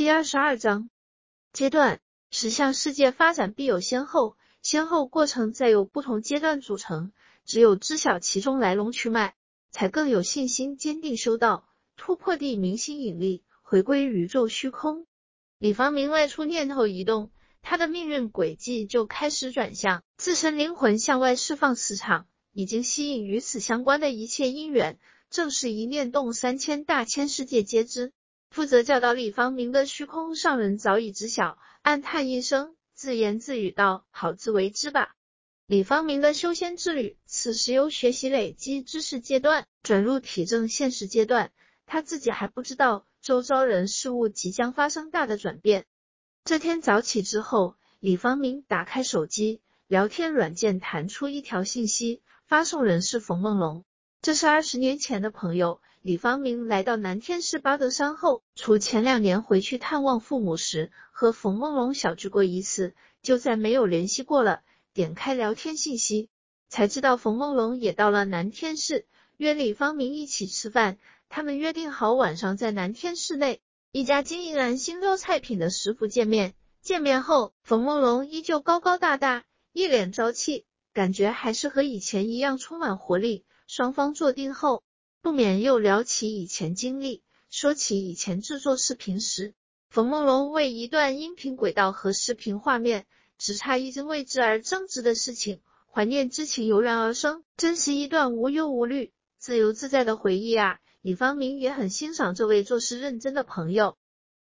第二十二章阶段：十项世界发展必有先后，先后过程再由不同阶段组成。只有知晓其中来龙去脉，才更有信心坚定修道，突破地明星引力，回归宇宙虚空。李方明外出念头一动，他的命运轨迹就开始转向，自身灵魂向外释放磁场，已经吸引与此相关的一切因缘。正是一念动，三千大千世界皆知。负责教导李方明的虚空上人早已知晓，暗叹一声，自言自语道：“好自为之吧。”李方明的修仙之旅，此时由学习累积知识阶段转入体证现实阶段，他自己还不知道周遭人事物即将发生大的转变。这天早起之后，李方明打开手机聊天软件，弹出一条信息，发送人是冯梦龙。这是二十年前的朋友。李方明来到南天市巴德山后，除前两年回去探望父母时和冯梦龙小聚过一次，就再没有联系过了。点开聊天信息，才知道冯梦龙也到了南天市，约李方明一起吃饭。他们约定好晚上在南天市内一家经营南星肉菜品的食府见面。见面后，冯梦龙依旧高高大大，一脸朝气，感觉还是和以前一样充满活力。双方坐定后，不免又聊起以前经历。说起以前制作视频时，冯梦龙为一段音频轨道和视频画面。只差一针未知而争执的事情，怀念之情油然而生，真是一段无忧无虑、自由自在的回忆啊！李方明也很欣赏这位做事认真的朋友。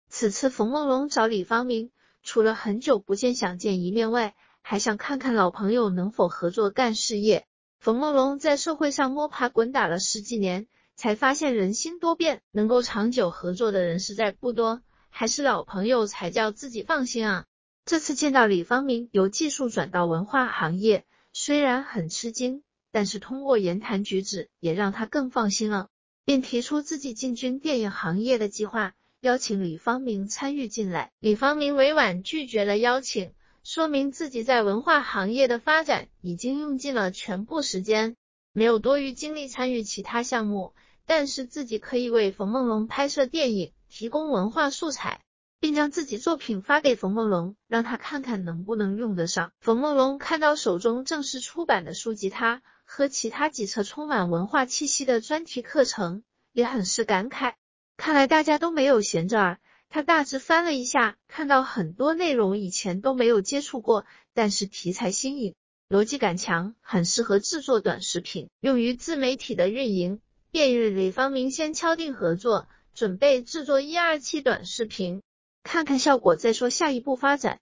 此次冯梦龙找李方明，除了很久不见想见一面外，还想看看老朋友能否合作干事业。冯梦龙在社会上摸爬滚打了十几年，才发现人心多变，能够长久合作的人实在不多，还是老朋友才叫自己放心啊！这次见到李方明由技术转到文化行业，虽然很吃惊，但是通过言谈举止也让他更放心了，并提出自己进军电影行业的计划，邀请李方明参与进来。李方明委婉拒绝了邀请，说明自己在文化行业的发展已经用尽了全部时间，没有多余精力参与其他项目，但是自己可以为冯梦龙拍摄电影提供文化素材。并将自己作品发给冯梦龙，让他看看能不能用得上。冯梦龙看到手中正式出版的书籍，他和其他几册充满文化气息的专题课程，也很是感慨。看来大家都没有闲着啊！他大致翻了一下，看到很多内容以前都没有接触过，但是题材新颖，逻辑感强，很适合制作短视频，用于自媒体的运营。便与李方明先敲定合作，准备制作一二期短视频。看看效果再说下一步发展。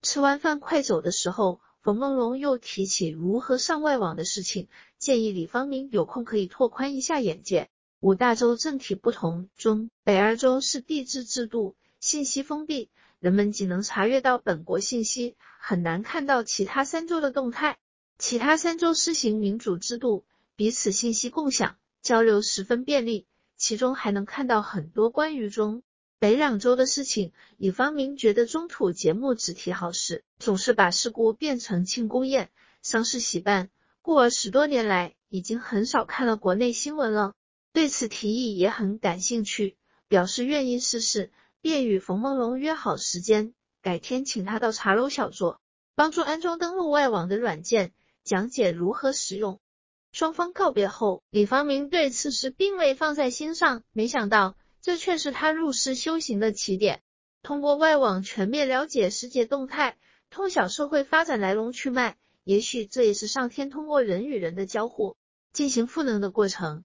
吃完饭快走的时候，冯梦龙又提起如何上外网的事情，建议李方明有空可以拓宽一下眼界。五大洲政体不同，中北二州是地质制度，信息封闭，人们仅能查阅到本国信息，很难看到其他三州的动态。其他三州施行民主制度，彼此信息共享，交流十分便利，其中还能看到很多关于中。北两州的事情，李方明觉得中土节目只提好事，总是把事故变成庆功宴、丧事喜办，故而十多年来已经很少看了国内新闻了。对此提议也很感兴趣，表示愿意试试，便与冯梦龙约好时间，改天请他到茶楼小坐，帮助安装登录外网的软件，讲解如何使用。双方告别后，李方明对此事并未放在心上，没想到。这却是他入世修行的起点。通过外网全面了解世界动态，通晓社会发展来龙去脉，也许这也是上天通过人与人的交互进行赋能的过程。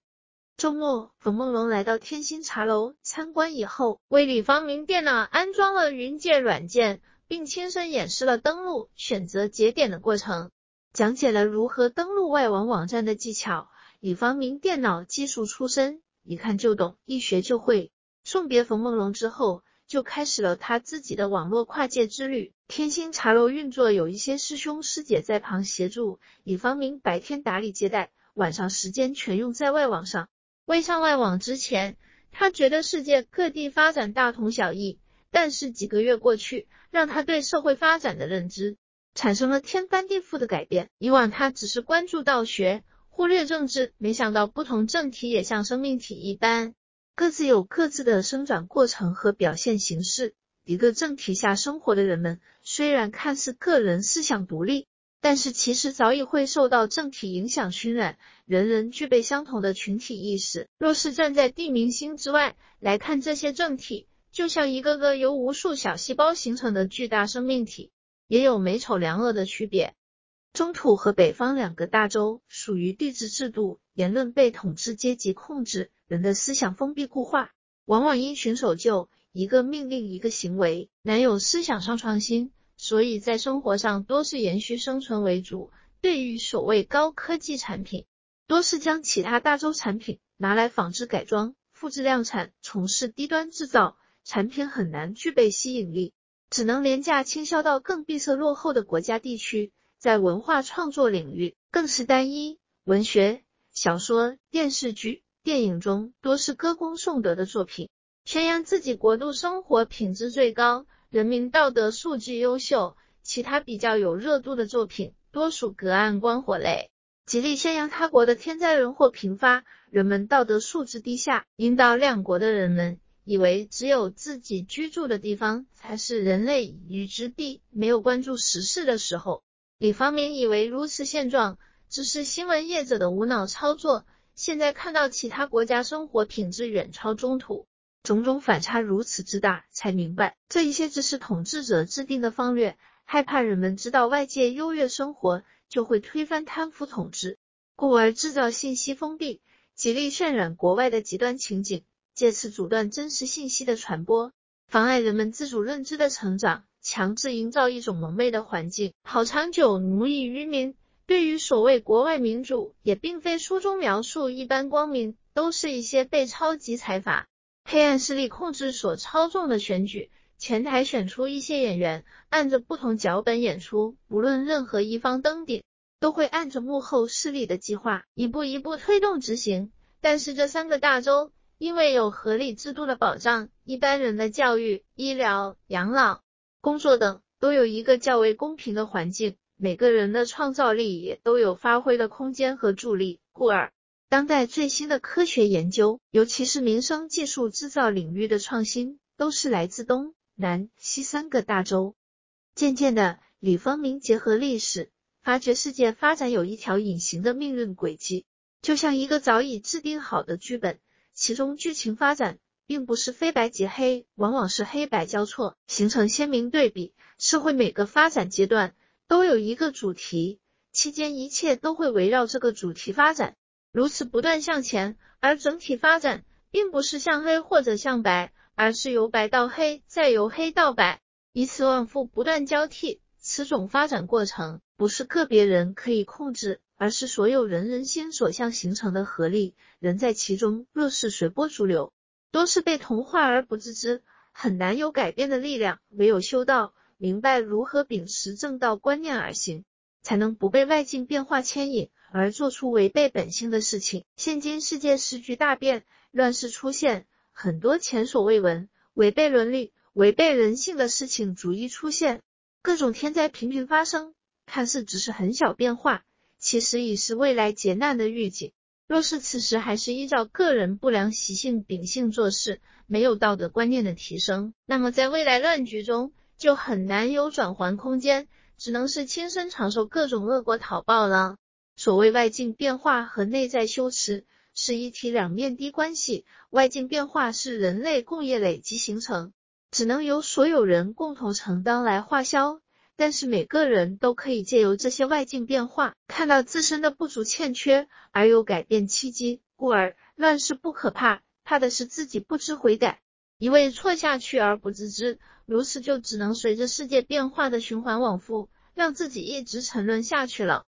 周末，冯梦龙来到天心茶楼参观以后，为李方明电脑安装了云界软件，并亲身演示了登录、选择节点的过程，讲解了如何登录外网网站的技巧。李方明电脑技术出身。一看就懂，一学就会。送别冯梦龙之后，就开始了他自己的网络跨界之旅。天心茶楼运作有一些师兄师姐在旁协助，李方明白天打理接待，晚上时间全用在外网上。未上外网之前，他觉得世界各地发展大同小异，但是几个月过去，让他对社会发展的认知产生了天翻地覆的改变。以往他只是关注道学。忽略政治，没想到不同政体也像生命体一般，各自有各自的生长过程和表现形式。一个政体下生活的人们，虽然看似个人思想独立，但是其实早已会受到政体影响熏染，人人具备相同的群体意识。若是站在地明星之外来看这些政体，就像一个个由无数小细胞形成的巨大生命体，也有美丑良恶的区别。中土和北方两个大洲属于帝制制度，言论被统治阶级控制，人的思想封闭固化，往往因循守旧，一个命令一个行为，难有思想上创新，所以在生活上多是延续生存为主。对于所谓高科技产品，多是将其他大洲产品拿来仿制改装、复制量产，从事低端制造，产品很难具备吸引力，只能廉价倾销到更闭塞落后的国家地区。在文化创作领域更是单一，文学、小说、电视剧、电影中多是歌功颂德的作品，宣扬自己国度生活品质最高，人民道德素质优秀。其他比较有热度的作品多属隔岸观火类，极力宣扬他国的天灾人祸频发，人们道德素质低下，引导两国的人们以为只有自己居住的地方才是人类与之地，没有关注时事的时候。李方明以为如此现状只是新闻业者的无脑操作，现在看到其他国家生活品质远超中土，种种反差如此之大，才明白这一些只是统治者制定的方略，害怕人们知道外界优越生活，就会推翻贪腐统治，故而制造信息封闭，极力渲染国外的极端情景，借此阻断真实信息的传播，妨碍人们自主认知的成长。强制营造一种蒙昧的环境，好长久奴役于民。对于所谓国外民主，也并非书中描述一般光明，都是一些被超级财阀、黑暗势力控制所操纵的选举。前台选出一些演员，按着不同脚本演出，不论任何一方登顶，都会按着幕后势力的计划，一步一步推动执行。但是这三个大洲因为有合理制度的保障，一般人的教育、医疗、养老。工作等都有一个较为公平的环境，每个人的创造力也都有发挥的空间和助力，故而当代最新的科学研究，尤其是民生技术制造领域的创新，都是来自东南西三个大洲。渐渐的，李方明结合历史，发觉世界发展有一条隐形的命运轨迹，就像一个早已制定好的剧本，其中剧情发展。并不是非白即黑，往往是黑白交错，形成鲜明对比。社会每个发展阶段都有一个主题，期间一切都会围绕这个主题发展，如此不断向前。而整体发展并不是向黑或者向白，而是由白到黑，再由黑到白，以此往复不断交替。此种发展过程不是个别人可以控制，而是所有人人心所向形成的合力。人在其中，若是随波逐流。都是被同化而不自知，很难有改变的力量。唯有修道，明白如何秉持正道观念而行，才能不被外境变化牵引而做出违背本性的事情。现今世界时局大变，乱世出现，很多前所未闻、违背伦理、违背人性的事情逐一出现，各种天灾频频发生，看似只是很小变化，其实已是未来劫难的预警。若是此时还是依照个人不良习性秉性做事，没有道德观念的提升，那么在未来乱局中就很难有转圜空间，只能是亲身承受各种恶果讨报了。所谓外境变化和内在修持是一体两面的关系，外境变化是人类共业累积形成，只能由所有人共同承担来化消。但是每个人都可以借由这些外境变化，看到自身的不足欠缺，而有改变契机。故而乱世不可怕，怕的是自己不知悔改，一味错下去而不自知，如此就只能随着世界变化的循环往复，让自己一直沉沦下去了。